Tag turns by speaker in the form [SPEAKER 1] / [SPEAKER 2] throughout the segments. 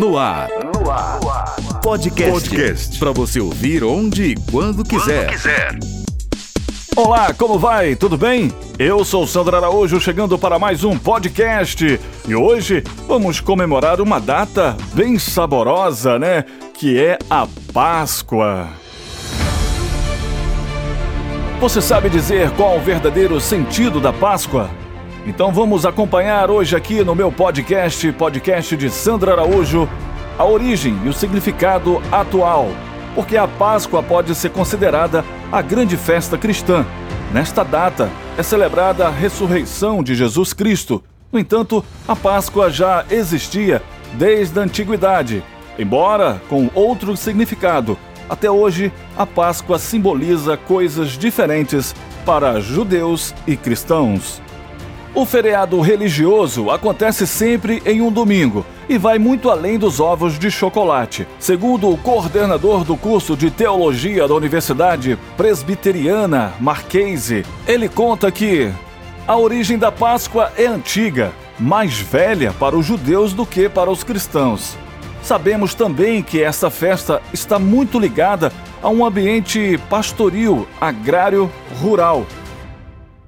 [SPEAKER 1] No ar.
[SPEAKER 2] No ar.
[SPEAKER 1] Podcast.
[SPEAKER 2] Podcast.
[SPEAKER 1] Para você ouvir onde e quando quiser.
[SPEAKER 2] Quando quiser.
[SPEAKER 3] Olá, como vai? Tudo bem? Eu sou Sandra Araújo, chegando para mais um podcast. E hoje vamos comemorar uma data bem saborosa, né? Que é a Páscoa. Você sabe dizer qual o verdadeiro sentido da Páscoa? Então vamos acompanhar hoje aqui no meu podcast, podcast de Sandra Araújo, a origem e o significado atual, porque a Páscoa pode ser considerada a grande festa cristã. Nesta data é celebrada a ressurreição de Jesus Cristo. No entanto, a Páscoa já existia desde a antiguidade, embora com outro significado. Até hoje, a Páscoa simboliza coisas diferentes para judeus e cristãos. O feriado religioso acontece sempre em um domingo e vai muito além dos ovos de chocolate. Segundo o coordenador do curso de teologia da Universidade Presbiteriana, Marquese, ele conta que a origem da Páscoa é antiga, mais velha para os judeus do que para os cristãos. Sabemos também que essa festa está muito ligada a um ambiente pastoril, agrário, rural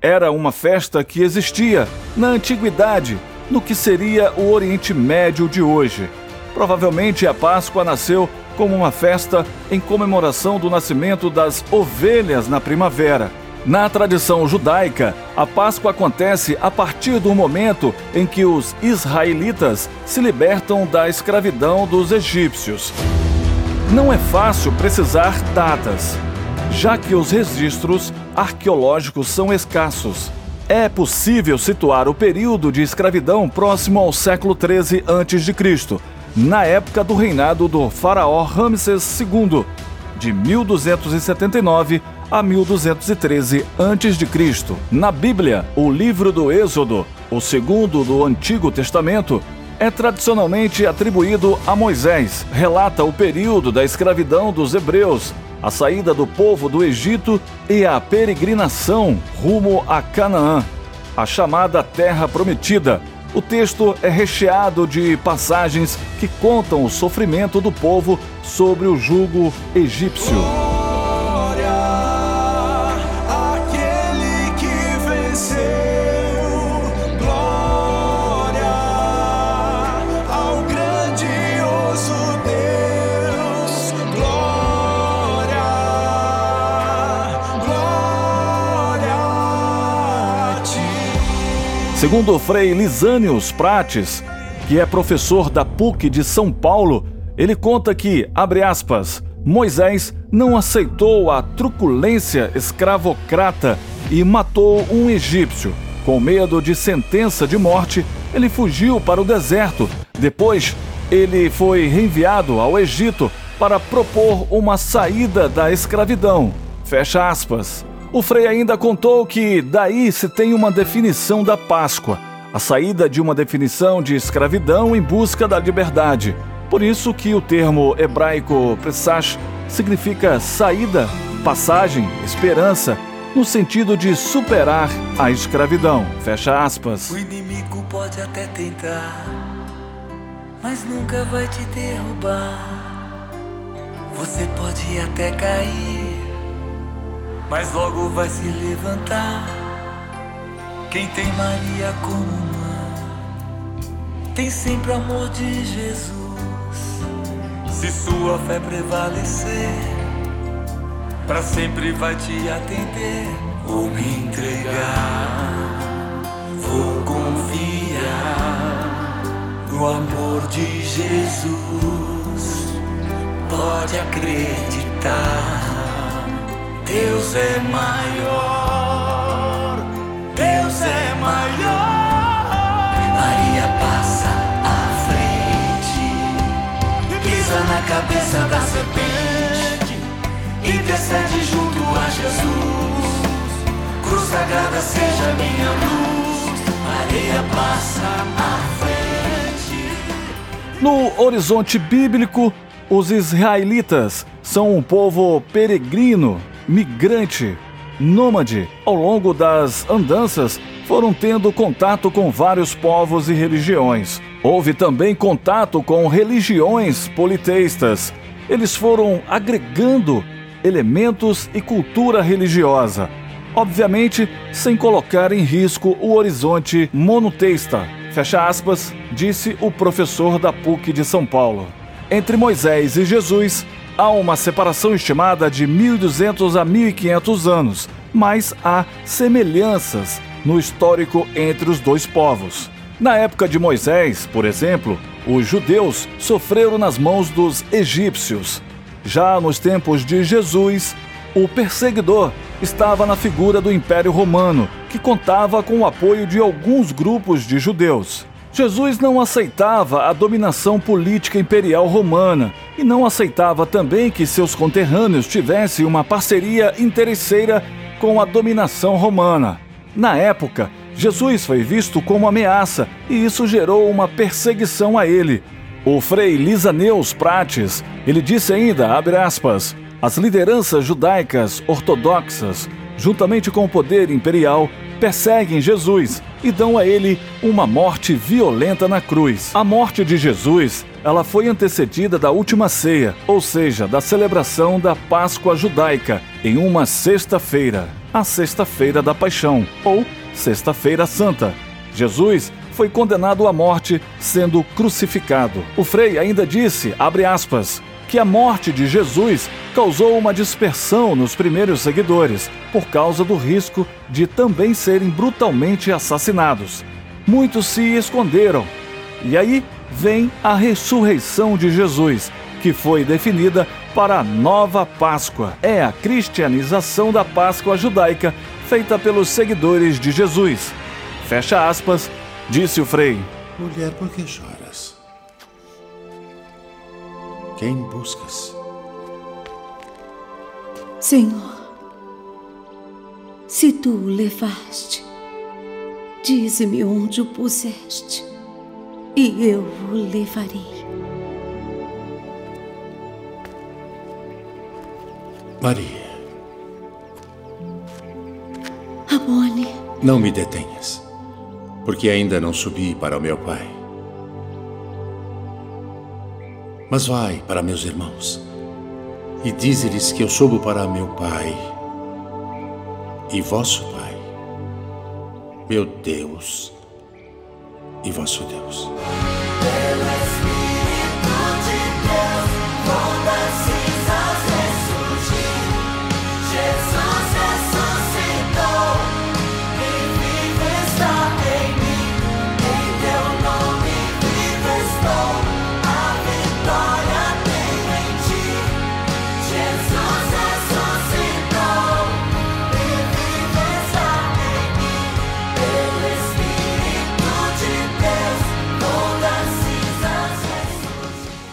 [SPEAKER 3] era uma festa que existia na antiguidade, no que seria o Oriente Médio de hoje. Provavelmente a Páscoa nasceu como uma festa em comemoração do nascimento das ovelhas na primavera. Na tradição judaica, a Páscoa acontece a partir do momento em que os israelitas se libertam da escravidão dos egípcios. Não é fácil precisar datas, já que os registros arqueológicos são escassos. É possível situar o período de escravidão próximo ao século 13 a.C., na época do reinado do faraó Ramsés II, de 1279 a 1213 a.C. Na Bíblia, o livro do Êxodo, o segundo do Antigo Testamento, é tradicionalmente atribuído a Moisés. Relata o período da escravidão dos hebreus a saída do povo do Egito e a peregrinação rumo a Canaã, a chamada Terra Prometida. O texto é recheado de passagens que contam o sofrimento do povo sobre o jugo egípcio. Segundo o Frei Lisânios Prates, que é professor da PUC de São Paulo, ele conta que, abre aspas, Moisés não aceitou a truculência escravocrata e matou um egípcio. Com medo de sentença de morte, ele fugiu para o deserto. Depois, ele foi reenviado ao Egito para propor uma saída da escravidão. Fecha aspas. O Frei ainda contou que daí se tem uma definição da Páscoa, a saída de uma definição de escravidão em busca da liberdade. Por isso que o termo hebraico Pesach significa saída, passagem, esperança, no sentido de superar a escravidão. Fecha aspas.
[SPEAKER 4] O inimigo pode até tentar, mas nunca vai te derrubar. Você pode até cair mas logo vai se levantar. Quem tem Maria como mãe, tem sempre amor de Jesus. Se sua fé prevalecer, para sempre vai te atender. Vou me entregar, vou confiar no amor de Jesus. Pode acreditar. Deus é maior, Deus é maior. Maria passa à frente, pisa na cabeça da serpente, intercede junto a Jesus. Cruz sagrada seja minha luz, Maria passa à frente.
[SPEAKER 3] No horizonte bíblico, os israelitas são um povo peregrino migrante, nômade, ao longo das andanças foram tendo contato com vários povos e religiões. Houve também contato com religiões politeístas. Eles foram agregando elementos e cultura religiosa, obviamente sem colocar em risco o horizonte monoteísta. Fecha aspas, disse o professor da PUC de São Paulo. Entre Moisés e Jesus, há uma separação estimada de 1.200 a 1.500 anos, mas há semelhanças no histórico entre os dois povos. Na época de Moisés, por exemplo, os judeus sofreram nas mãos dos egípcios. Já nos tempos de Jesus, o perseguidor estava na figura do Império Romano, que contava com o apoio de alguns grupos de judeus. Jesus não aceitava a dominação política imperial romana e não aceitava também que seus conterrâneos tivessem uma parceria interesseira com a dominação romana. Na época, Jesus foi visto como ameaça e isso gerou uma perseguição a ele. O frei Lisaneus Prates, ele disse ainda, abre aspas, as lideranças judaicas ortodoxas, juntamente com o poder imperial, perseguem Jesus e dão a ele uma morte violenta na cruz. A morte de Jesus, ela foi antecedida da última ceia, ou seja, da celebração da Páscoa judaica, em uma sexta-feira, a sexta-feira da Paixão, ou Sexta-feira Santa. Jesus foi condenado à morte sendo crucificado. O Frei ainda disse, abre aspas, que a morte de Jesus causou uma dispersão nos primeiros seguidores, por causa do risco de também serem brutalmente assassinados. Muitos se esconderam. E aí vem a ressurreição de Jesus, que foi definida para a nova Páscoa. É a cristianização da Páscoa judaica feita pelos seguidores de Jesus. Fecha aspas, disse o Frei.
[SPEAKER 2] Mulher, por que choras? Quem buscas?
[SPEAKER 5] Senhor, se tu o levaste, dize-me onde o puseste, e eu o levarei.
[SPEAKER 2] Maria.
[SPEAKER 5] Amone.
[SPEAKER 2] Não me detenhas, porque ainda não subi para o meu Pai. Mas vai para meus irmãos e dize-lhes que eu subo para meu Pai e vosso Pai, meu Deus e vosso Deus.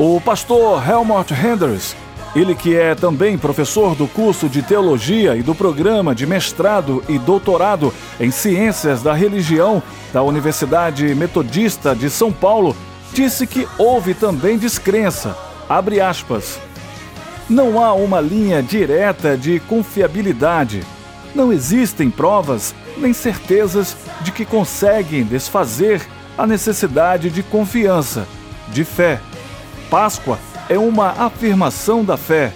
[SPEAKER 3] O pastor Helmut Henders, ele que é também professor do curso de teologia e do programa de mestrado e doutorado em ciências da religião da Universidade Metodista de São Paulo, disse que houve também descrença. Abre aspas. Não há uma linha direta de confiabilidade. Não existem provas nem certezas de que conseguem desfazer a necessidade de confiança, de fé Páscoa é uma afirmação da fé.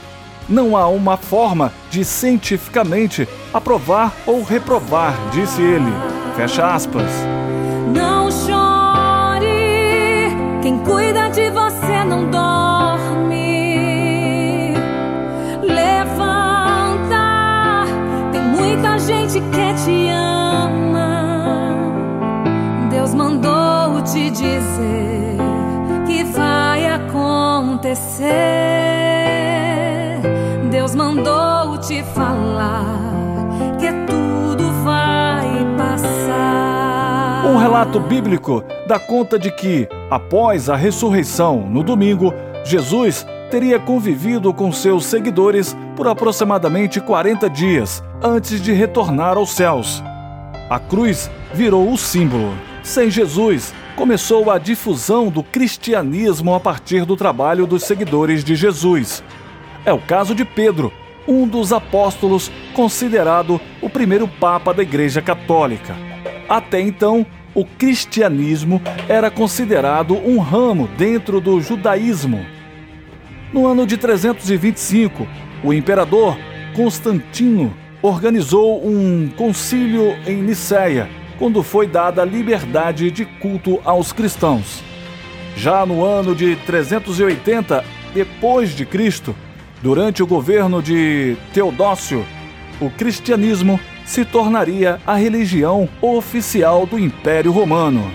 [SPEAKER 3] Não há uma forma de cientificamente aprovar ou reprovar, disse ele. Fecha aspas.
[SPEAKER 6] Não chore, quem cuida de você não dorme. Levanta, tem muita gente que te ama. Deus mandou te dizer acontecer. Deus mandou te falar que tudo vai passar.
[SPEAKER 3] Um relato bíblico dá conta de que, após a ressurreição no domingo, Jesus teria convivido com seus seguidores por aproximadamente 40 dias antes de retornar aos céus. A cruz virou o símbolo. Sem Jesus, começou a difusão do cristianismo a partir do trabalho dos seguidores de Jesus. É o caso de Pedro, um dos apóstolos considerado o primeiro papa da Igreja Católica. Até então, o cristianismo era considerado um ramo dentro do judaísmo. No ano de 325, o imperador Constantino organizou um concílio em Nicéia, quando foi dada liberdade de culto aos cristãos. Já no ano de 380 depois de Cristo, durante o governo de Teodócio, o cristianismo se tornaria a religião oficial do Império Romano.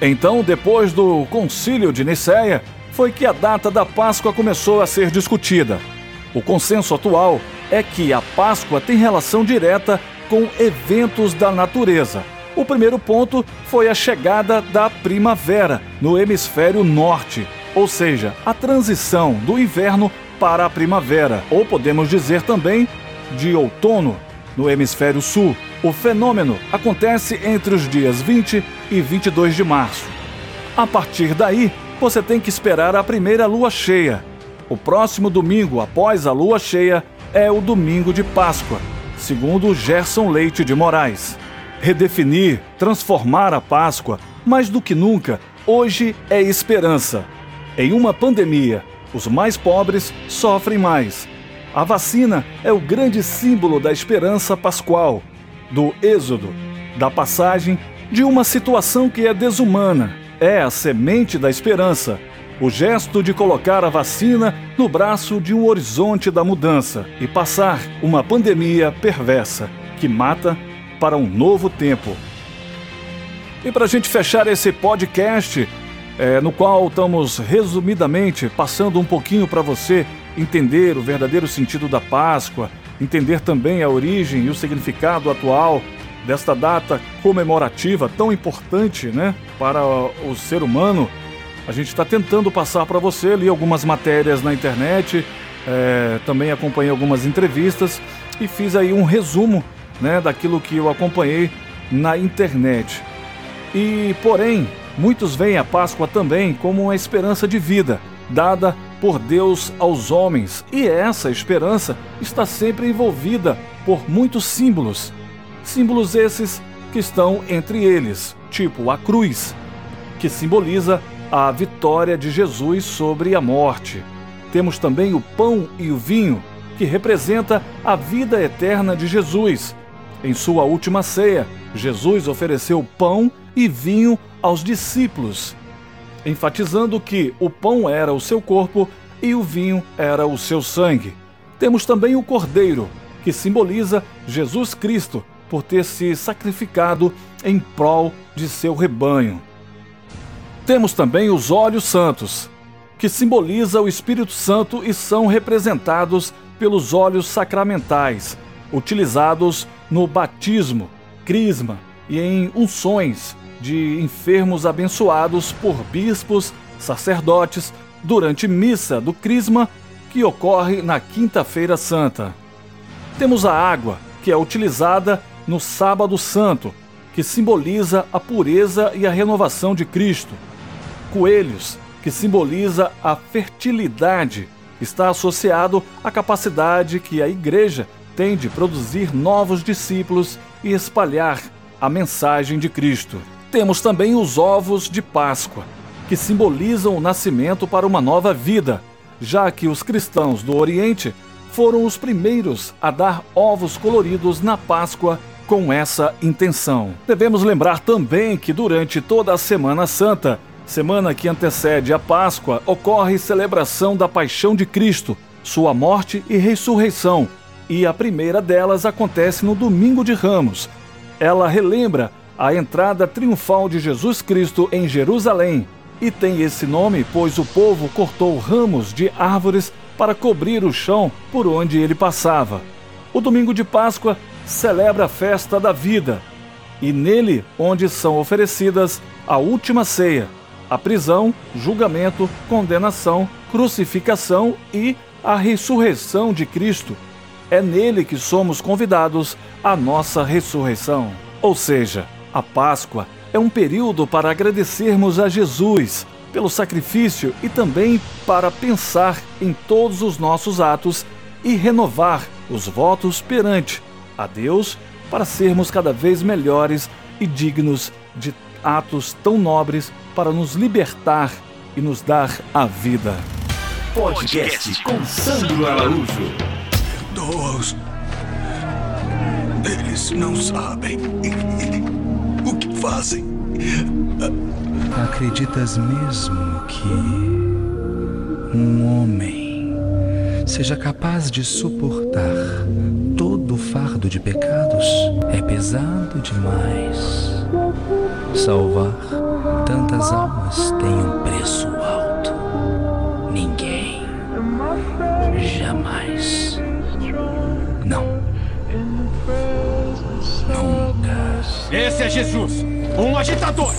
[SPEAKER 3] Então, depois do Concílio de Nicéia, foi que a data da Páscoa começou a ser discutida. O consenso atual é que a Páscoa tem relação direta com eventos da natureza. O primeiro ponto foi a chegada da primavera no hemisfério norte, ou seja, a transição do inverno para a primavera, ou podemos dizer também de outono no hemisfério sul. O fenômeno acontece entre os dias 20 e 22 de março. A partir daí, você tem que esperar a primeira lua cheia. O próximo domingo após a lua cheia é o domingo de Páscoa, segundo Gerson Leite de Moraes. Redefinir, transformar a Páscoa, mais do que nunca, hoje é esperança. Em uma pandemia, os mais pobres sofrem mais. A vacina é o grande símbolo da esperança pascual, do êxodo, da passagem de uma situação que é desumana. É a semente da esperança, o gesto de colocar a vacina no braço de um horizonte da mudança e passar uma pandemia perversa que mata para um novo tempo. E para a gente fechar esse podcast, é, no qual estamos resumidamente passando um pouquinho para você entender o verdadeiro sentido da Páscoa, entender também a origem e o significado atual desta data comemorativa tão importante né, para o ser humano. A gente está tentando passar para você, li algumas matérias na internet, é, também acompanhei algumas entrevistas e fiz aí um resumo né, daquilo que eu acompanhei na internet. E, porém, muitos veem a Páscoa também como uma esperança de vida, dada por Deus aos homens, e essa esperança está sempre envolvida por muitos símbolos. Símbolos esses que estão entre eles, tipo a cruz, que simboliza a vitória de Jesus sobre a morte. Temos também o pão e o vinho, que representa a vida eterna de Jesus. Em sua última ceia, Jesus ofereceu pão e vinho aos discípulos, enfatizando que o pão era o seu corpo e o vinho era o seu sangue. Temos também o cordeiro, que simboliza Jesus Cristo por ter se sacrificado em prol de seu rebanho. Temos também os óleos santos, que simboliza o Espírito Santo e são representados pelos óleos sacramentais, utilizados no batismo, crisma e em unções de enfermos abençoados por bispos, sacerdotes, durante missa do Crisma, que ocorre na Quinta-feira Santa. Temos a água, que é utilizada no Sábado Santo, que simboliza a pureza e a renovação de Cristo. Coelhos, que simboliza a fertilidade, está associado à capacidade que a Igreja tem de produzir novos discípulos e espalhar a mensagem de Cristo. Temos também os ovos de Páscoa, que simbolizam o nascimento para uma nova vida, já que os cristãos do Oriente foram os primeiros a dar ovos coloridos na Páscoa com essa intenção. Devemos lembrar também que durante toda a Semana Santa, semana que antecede a Páscoa, ocorre celebração da Paixão de Cristo, sua morte e ressurreição, e a primeira delas acontece no Domingo de Ramos. Ela relembra a entrada triunfal de Jesus Cristo em Jerusalém e tem esse nome pois o povo cortou ramos de árvores para cobrir o chão por onde ele passava. O domingo de Páscoa celebra a festa da vida e nele onde são oferecidas a última ceia, a prisão, julgamento, condenação, crucificação e a ressurreição de Cristo. É nele que somos convidados à nossa ressurreição. Ou seja, a Páscoa é um período para agradecermos a Jesus pelo sacrifício e também para pensar em todos os nossos atos e renovar os votos perante a Deus para sermos cada vez melhores e dignos de atos tão nobres para nos libertar e nos dar a vida.
[SPEAKER 1] Podcast com Sandro Araújo.
[SPEAKER 7] Perdoa-os. Eles não sabem o que fazem.
[SPEAKER 8] Acreditas mesmo que um homem seja capaz de suportar todo o fardo de pecados? É pesado demais. Salvar tantas almas tem um preço
[SPEAKER 9] Esse é Jesus, um agitador.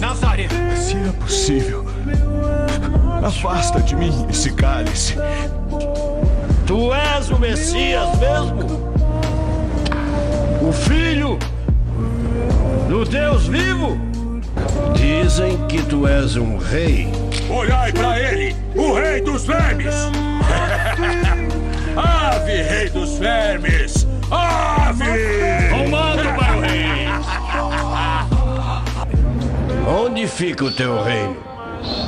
[SPEAKER 9] Nazaré.
[SPEAKER 7] Se é possível, afasta de mim esse cálice.
[SPEAKER 9] Tu és o Messias mesmo? O Filho do Deus vivo?
[SPEAKER 10] Dizem que tu és um rei.
[SPEAKER 9] Olhai para ele, o Rei dos Vermes! Ave, Rei dos Vermes! Ave!
[SPEAKER 10] Onde fica o teu reino?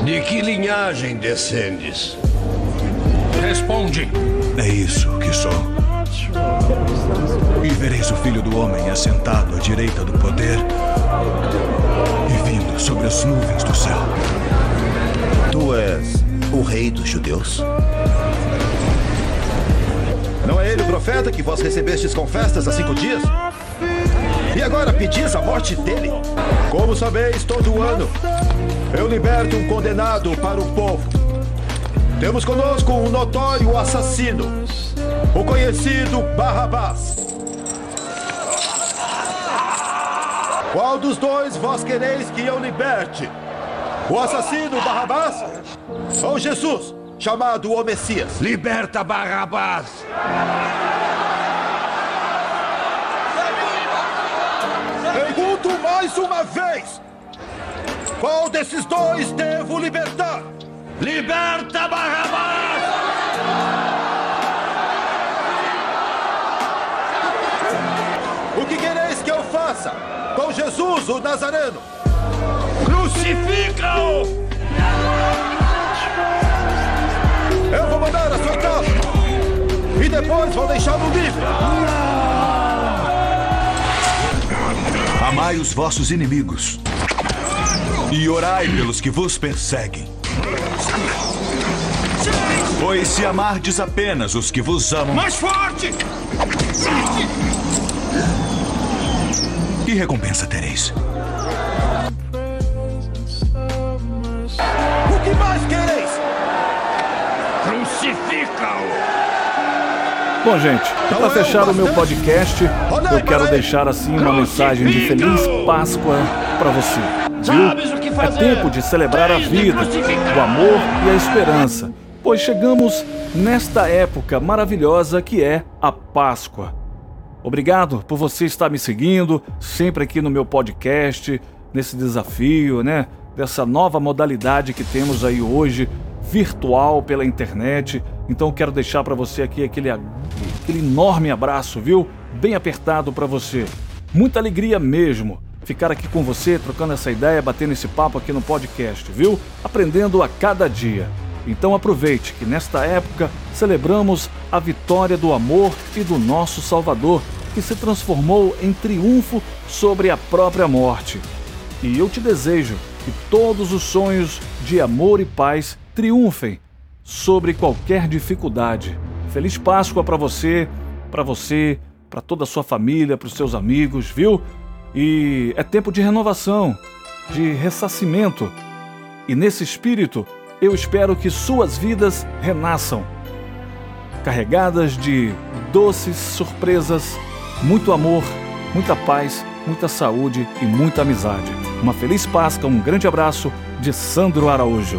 [SPEAKER 10] De que linhagem descendes?
[SPEAKER 9] Responde!
[SPEAKER 7] É isso que sou. E vereis o filho do homem assentado à direita do poder e vindo sobre as nuvens do céu.
[SPEAKER 11] Tu és o rei dos judeus? Não é ele o profeta que vós recebestes com festas há cinco dias? E agora pedis a morte dele? Como sabeis, todo ano eu liberto um condenado para o povo. Temos conosco um notório assassino, o conhecido Barrabás. Qual dos dois vós quereis que eu liberte? O assassino Barrabás ou Jesus, chamado o Messias?
[SPEAKER 10] Liberta Barrabás!
[SPEAKER 11] Mais uma vez: qual desses dois devo libertar?
[SPEAKER 10] Liberta Barrabás!
[SPEAKER 11] O que quereis que eu faça com Jesus, o Nazareno?
[SPEAKER 10] Crucifica-o!
[SPEAKER 11] Eu vou mandar açoitá-lo e depois vou deixá-lo livre.
[SPEAKER 7] Amai os vossos inimigos e orai pelos que vos perseguem. Pois se amardes apenas os que vos amam,
[SPEAKER 9] Mais forte!
[SPEAKER 7] que recompensa tereis?
[SPEAKER 11] O que mais quereis?
[SPEAKER 9] Crucifica-o!
[SPEAKER 3] Bom, gente, para fechar o meu podcast, eu quero deixar assim uma mensagem de Feliz Páscoa para você. Viu? É tempo de celebrar a vida, o amor e a esperança, pois chegamos nesta época maravilhosa que é a Páscoa. Obrigado por você estar me seguindo sempre aqui no meu podcast, nesse desafio, né? Dessa nova modalidade que temos aí hoje, virtual pela internet. Então quero deixar para você aqui aquele, aquele enorme abraço, viu? Bem apertado para você. Muita alegria mesmo ficar aqui com você, trocando essa ideia, batendo esse papo aqui no podcast, viu? Aprendendo a cada dia. Então aproveite que nesta época celebramos a vitória do amor e do nosso Salvador, que se transformou em triunfo sobre a própria morte. E eu te desejo que todos os sonhos de amor e paz triunfem sobre qualquer dificuldade. Feliz Páscoa para você, para você, para toda a sua família, para os seus amigos, viu? E é tempo de renovação, de ressacimento. E nesse espírito, eu espero que suas vidas renasçam, carregadas de doces surpresas, muito amor, muita paz, muita saúde e muita amizade. Uma feliz Páscoa, um grande abraço de Sandro Araújo.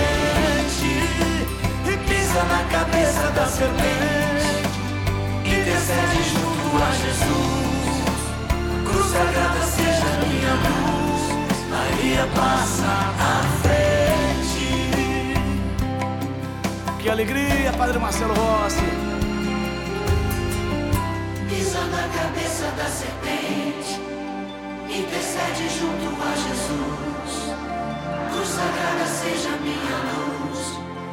[SPEAKER 4] pisa na cabeça da serpente. Intercede junto a Jesus. Cruz sagrada seja minha luz. Maria passa à frente.
[SPEAKER 12] Que alegria, Padre Marcelo Rossi.
[SPEAKER 4] Pisa na cabeça da serpente. Intercede junto a Jesus. Cruz sagrada seja minha luz.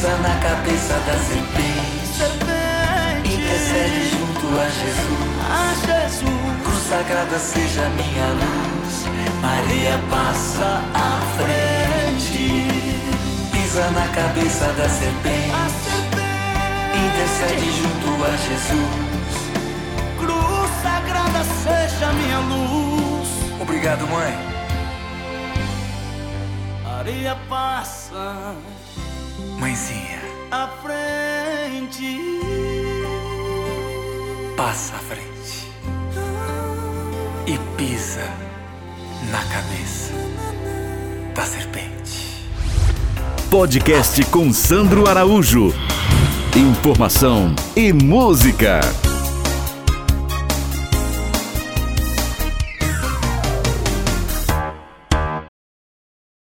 [SPEAKER 4] Pisa na cabeça da serpente. Intercede junto a Jesus.
[SPEAKER 12] A Jesus.
[SPEAKER 4] Cruz sagrada seja minha luz. Maria passa à frente. Pisa na cabeça da serpente. Intercede junto a Jesus.
[SPEAKER 12] Cruz sagrada seja minha luz.
[SPEAKER 4] Obrigado, mãe.
[SPEAKER 12] Maria passa
[SPEAKER 4] Mãezinha,
[SPEAKER 12] à frente.
[SPEAKER 4] passa à frente. E pisa na cabeça da serpente.
[SPEAKER 1] Podcast com Sandro Araújo. Informação e música.